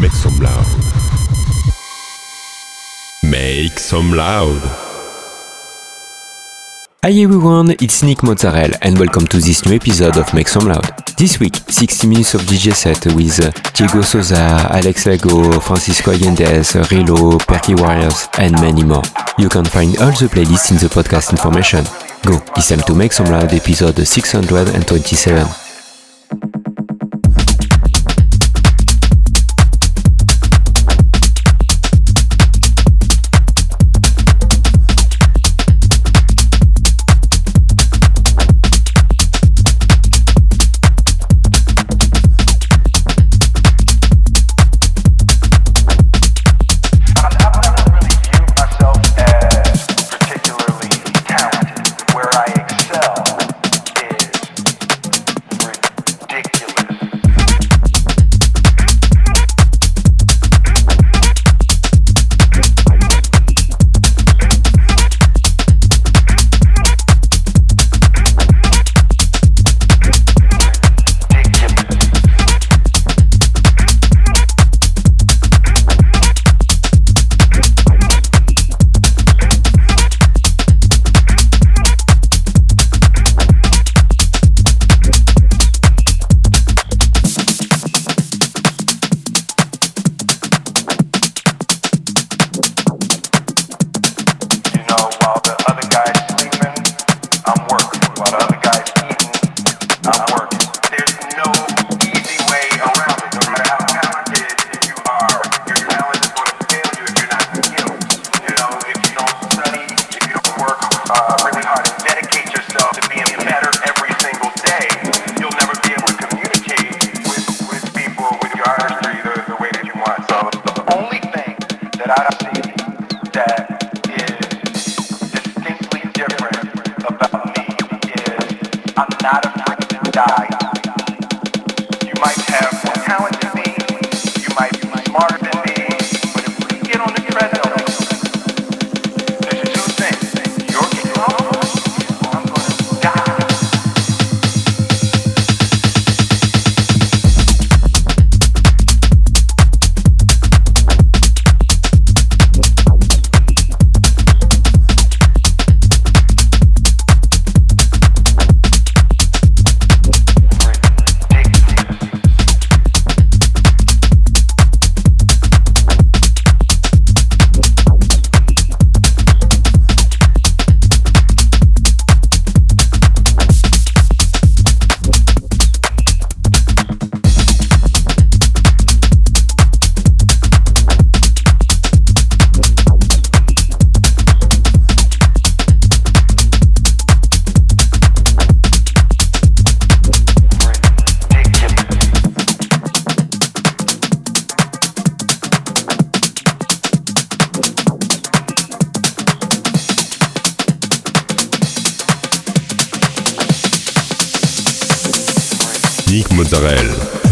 Make some loud. Make some loud. Hi everyone, it's Nick Mozzarella and welcome to this new episode of Make Some Loud. This week, 60 minutes of DJ set with Diego Souza, Alex Lago, Francisco Allendez, Rilo, Perky Warriors and many more. You can find all the playlists in the podcast information. Go, it's time to Make Some Loud episode 627. Musique Mozzarella.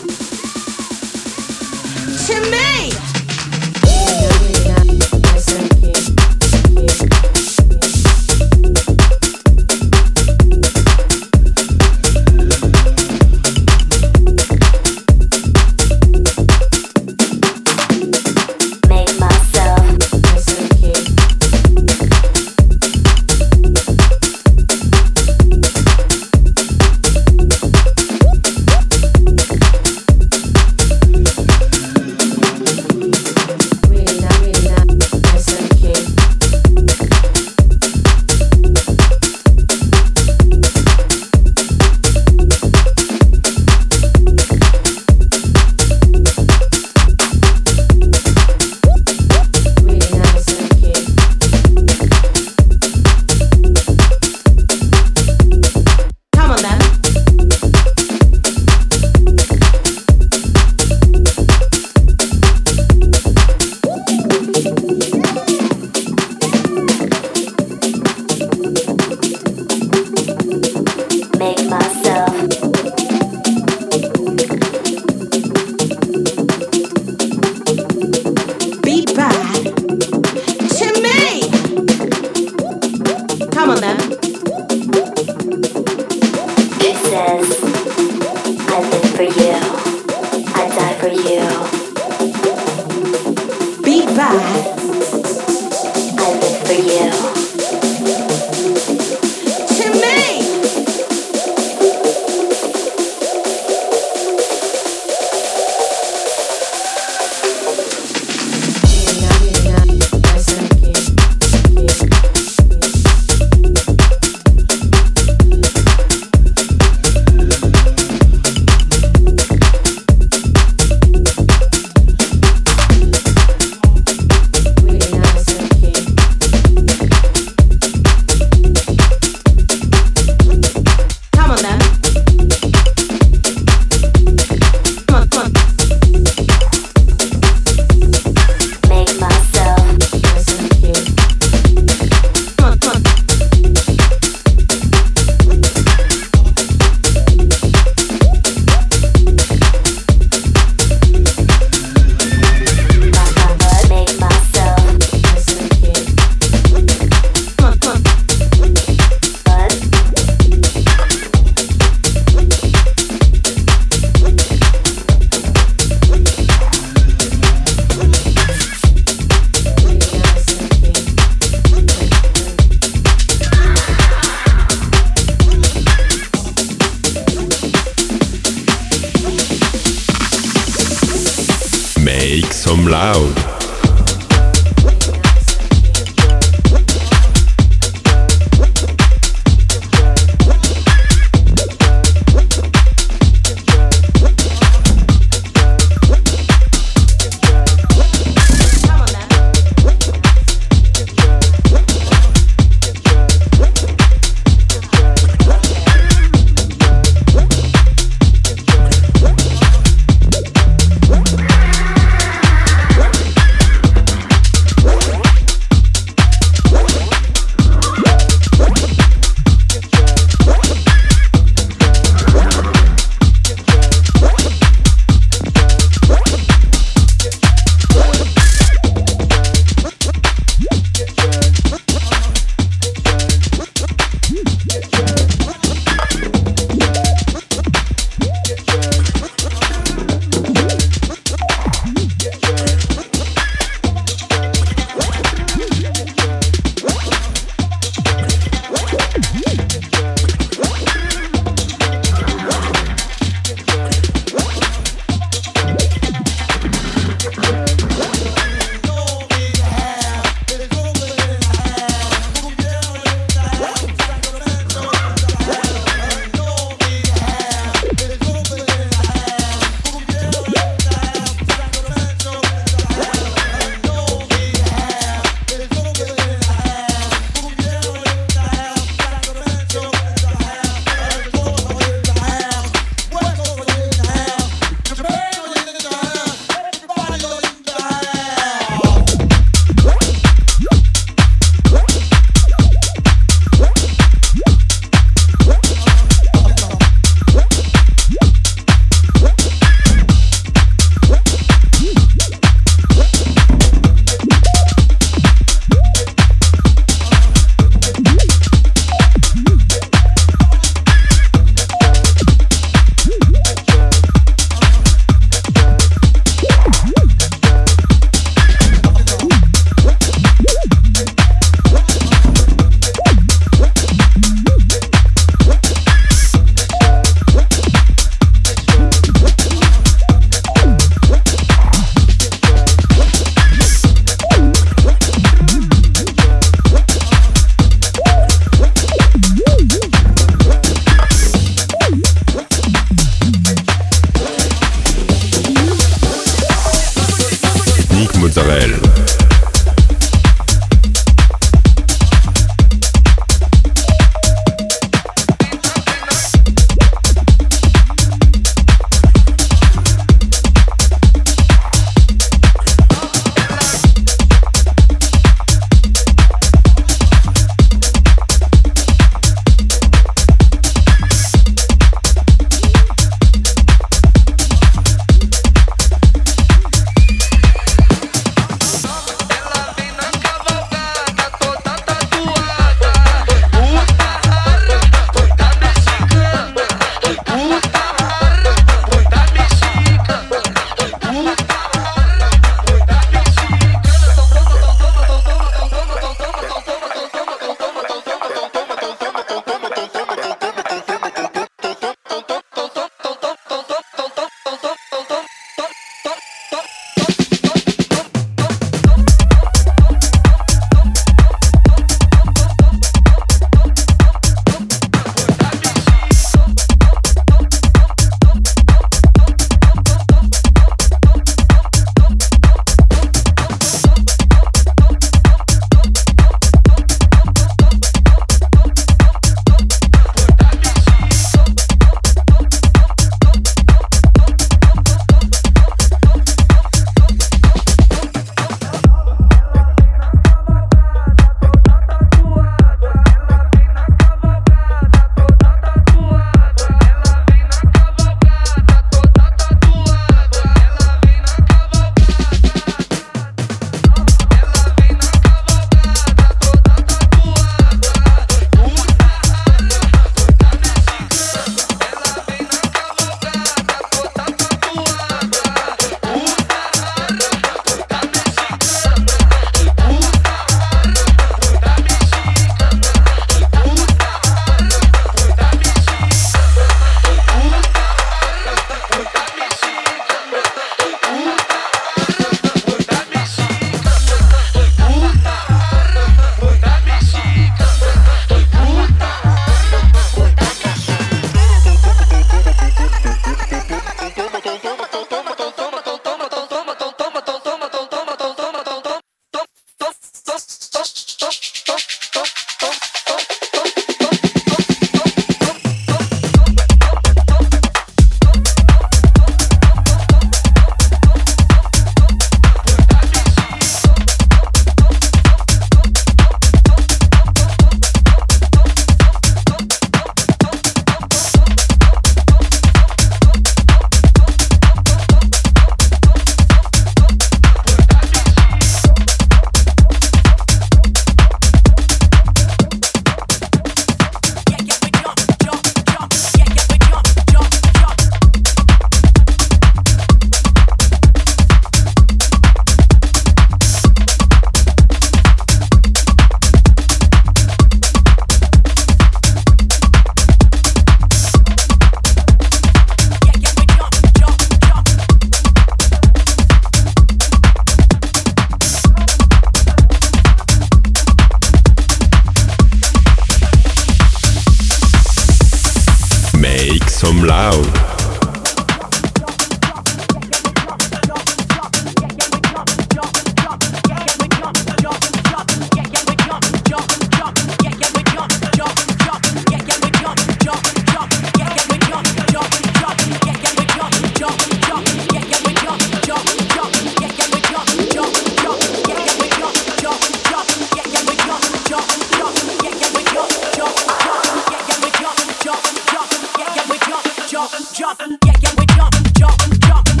jumping, yeah, yeah, we're jumping, jumping, jumping.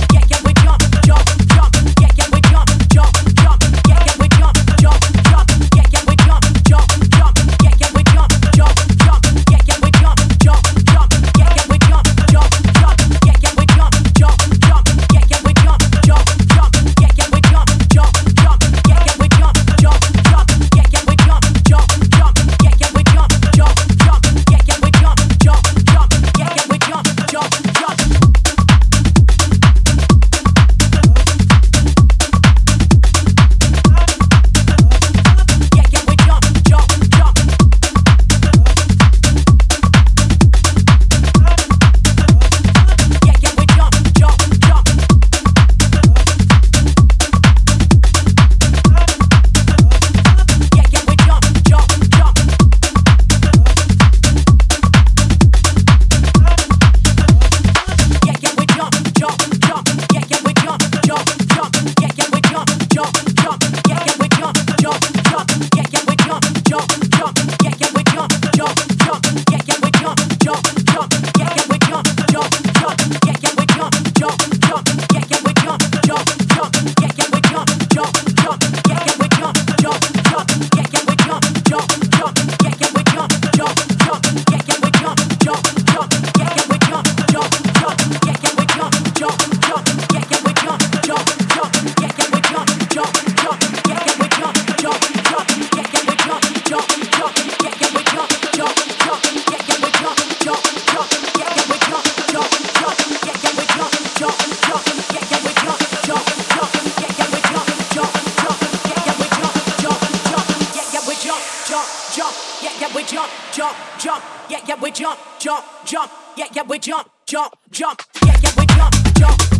yeah, we jump, jump, jump. Yeah, yeah, we jump, jump, jump. Yeah, yeah, we jump, jump, jump. Yeah, yeah, we jump, jump.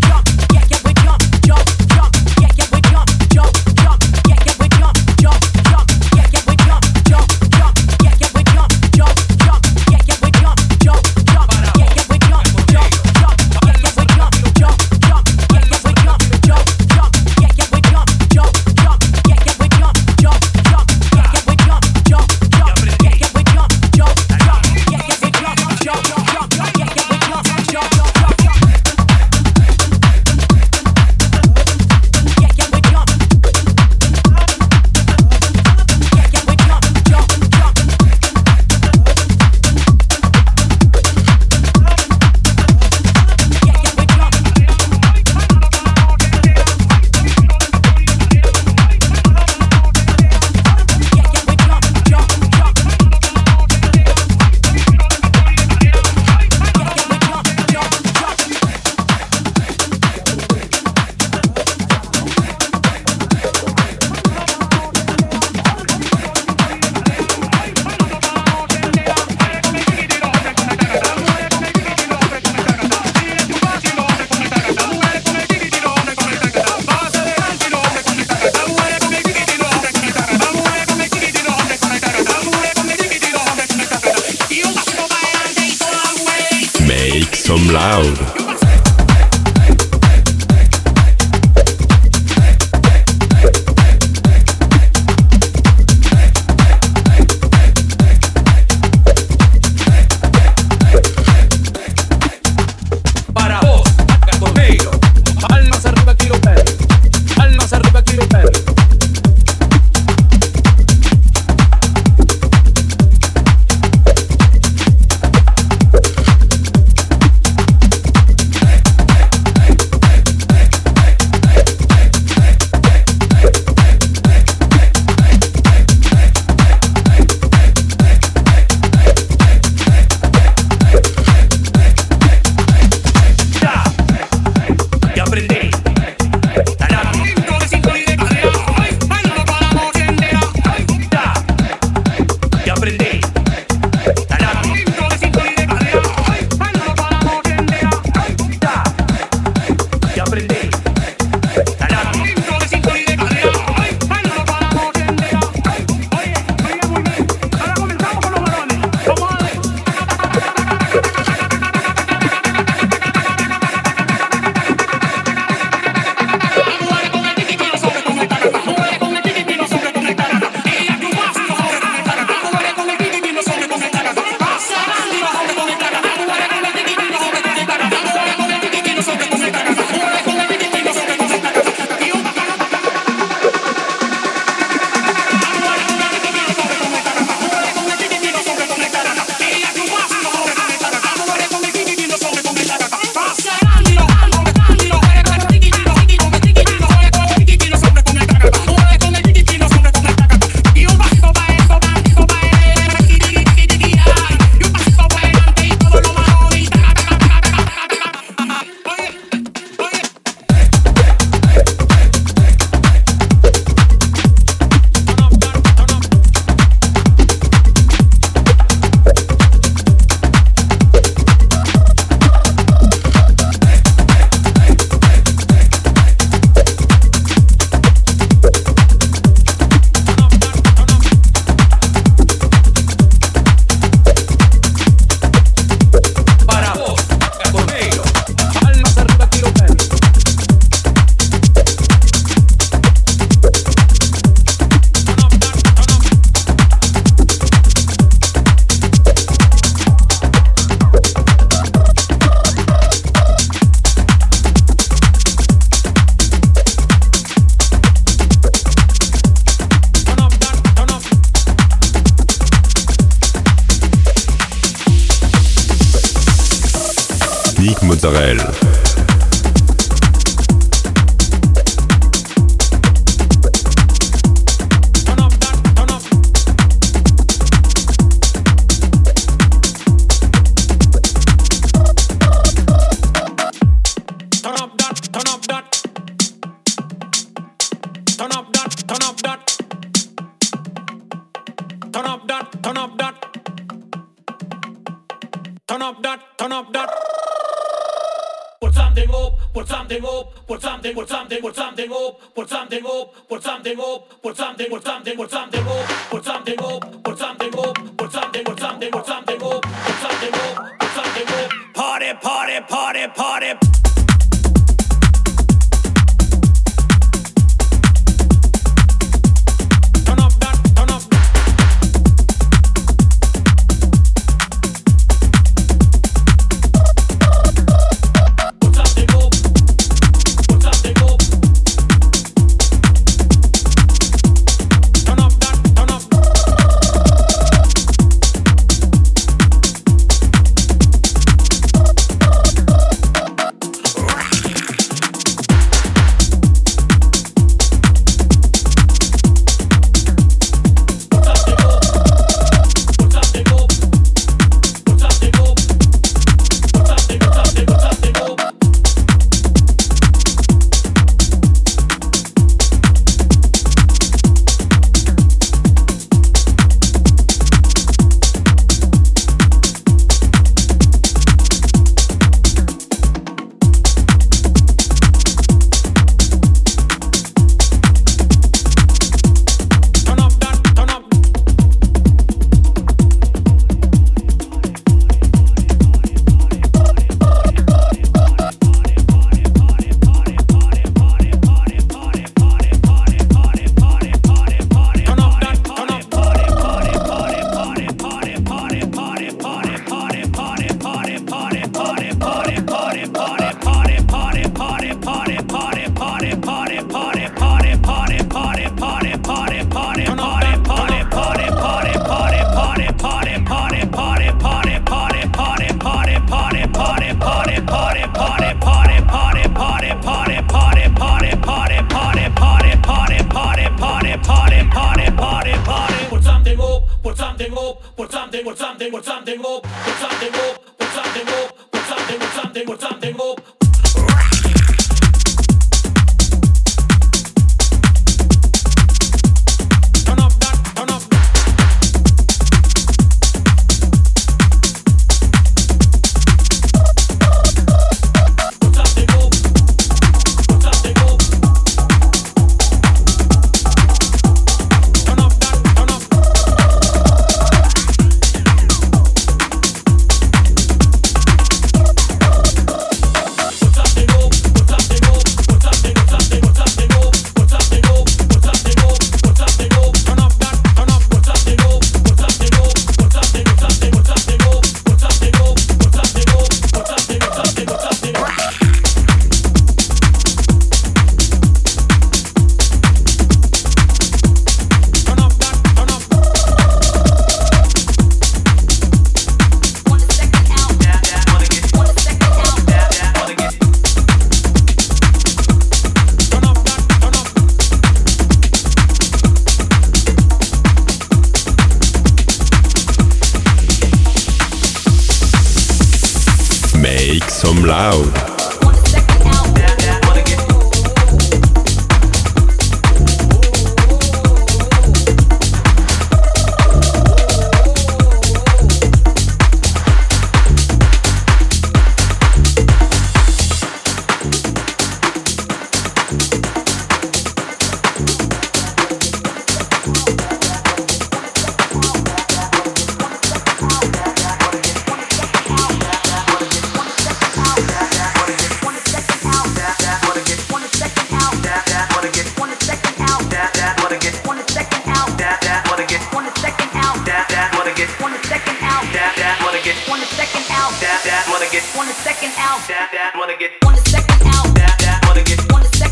wanna get on the second out. Wanna get on the second.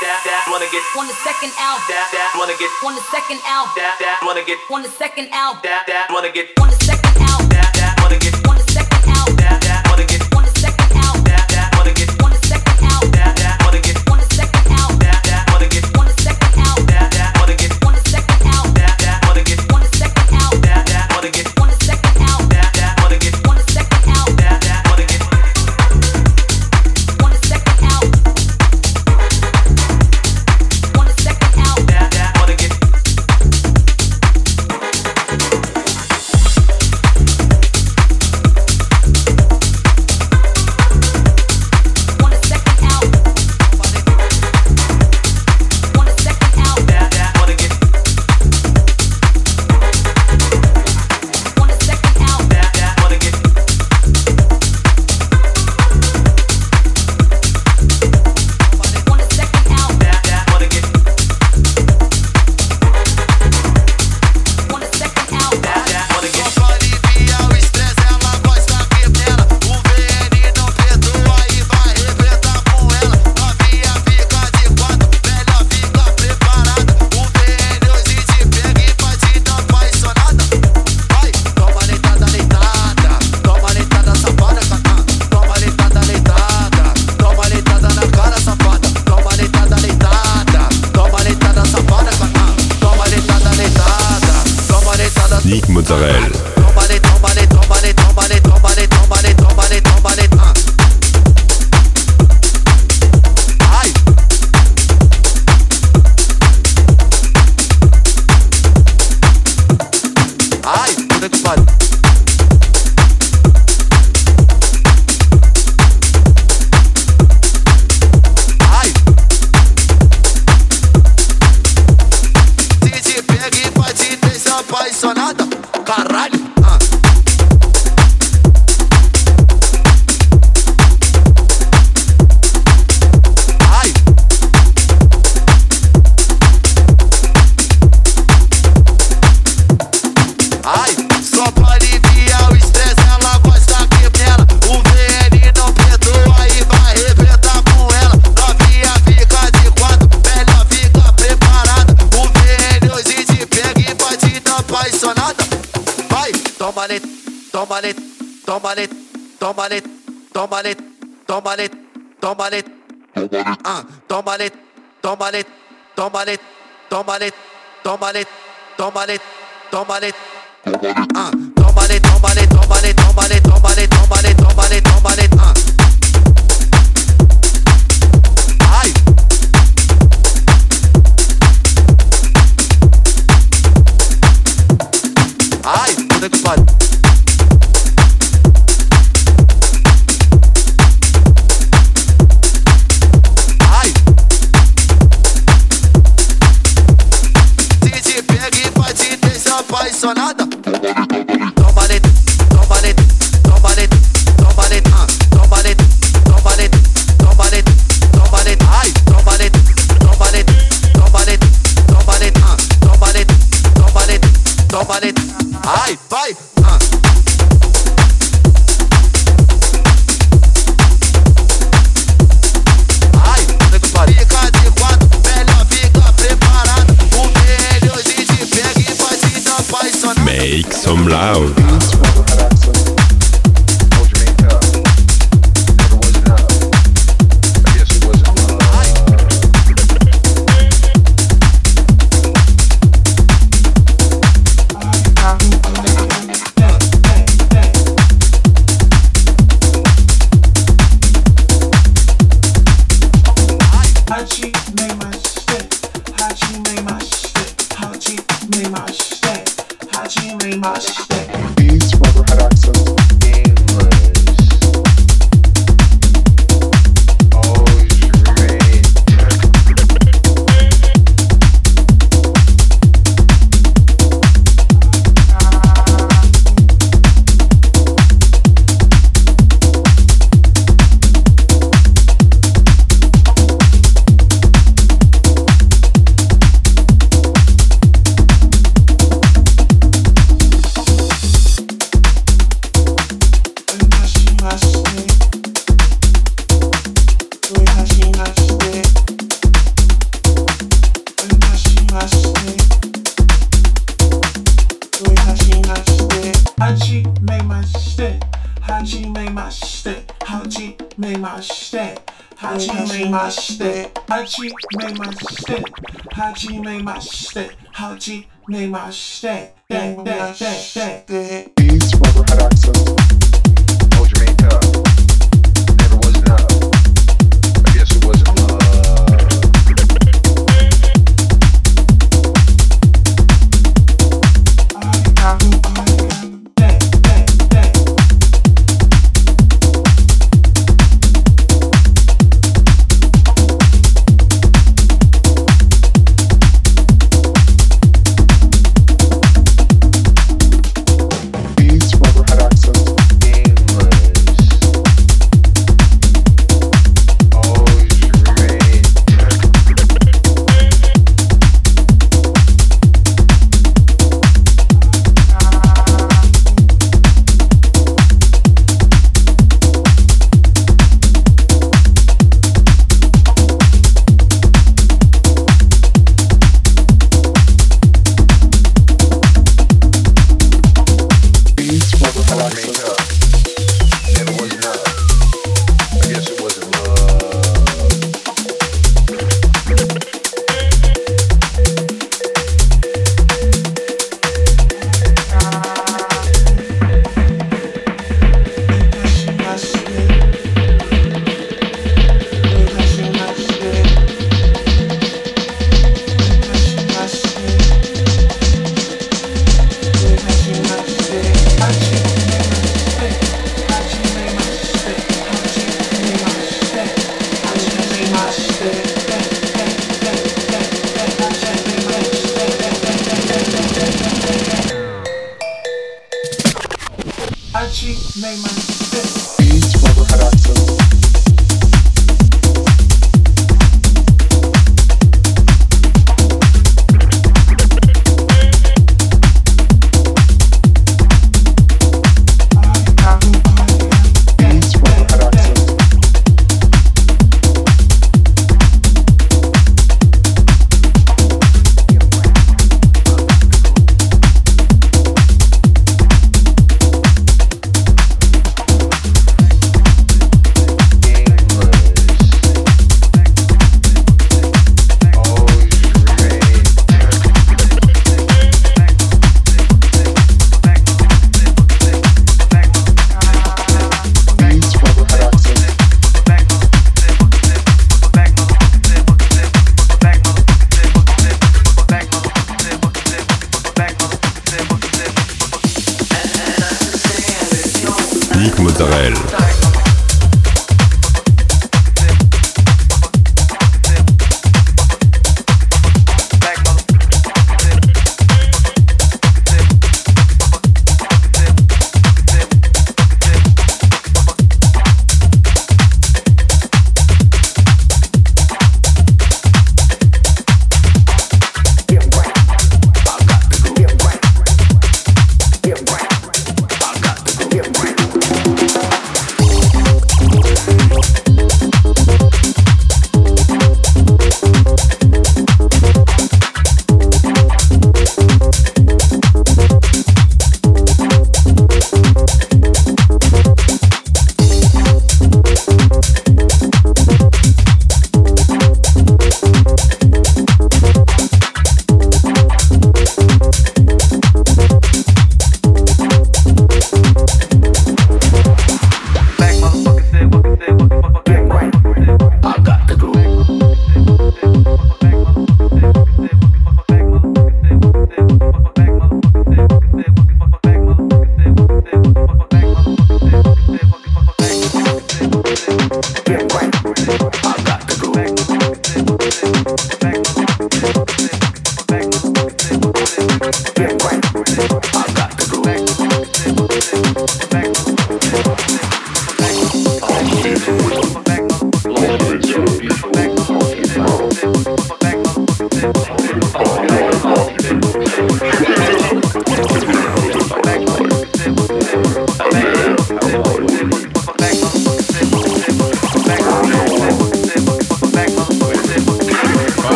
that that wanna get on the second out that that wanna get on the second out that that wanna get on the second out that that wanna get on the second out that that wanna get it's. tómale, tómale, tómale, ah, tómale, tómale, tómale, tómale, tómale, tómale, tómale, ah, tómale, tómale, tómale, tómale, tómale, tómale, tómale, tómale, ah. Ai, puta que pariu. Vai, vai, loud. 始めまして始めまして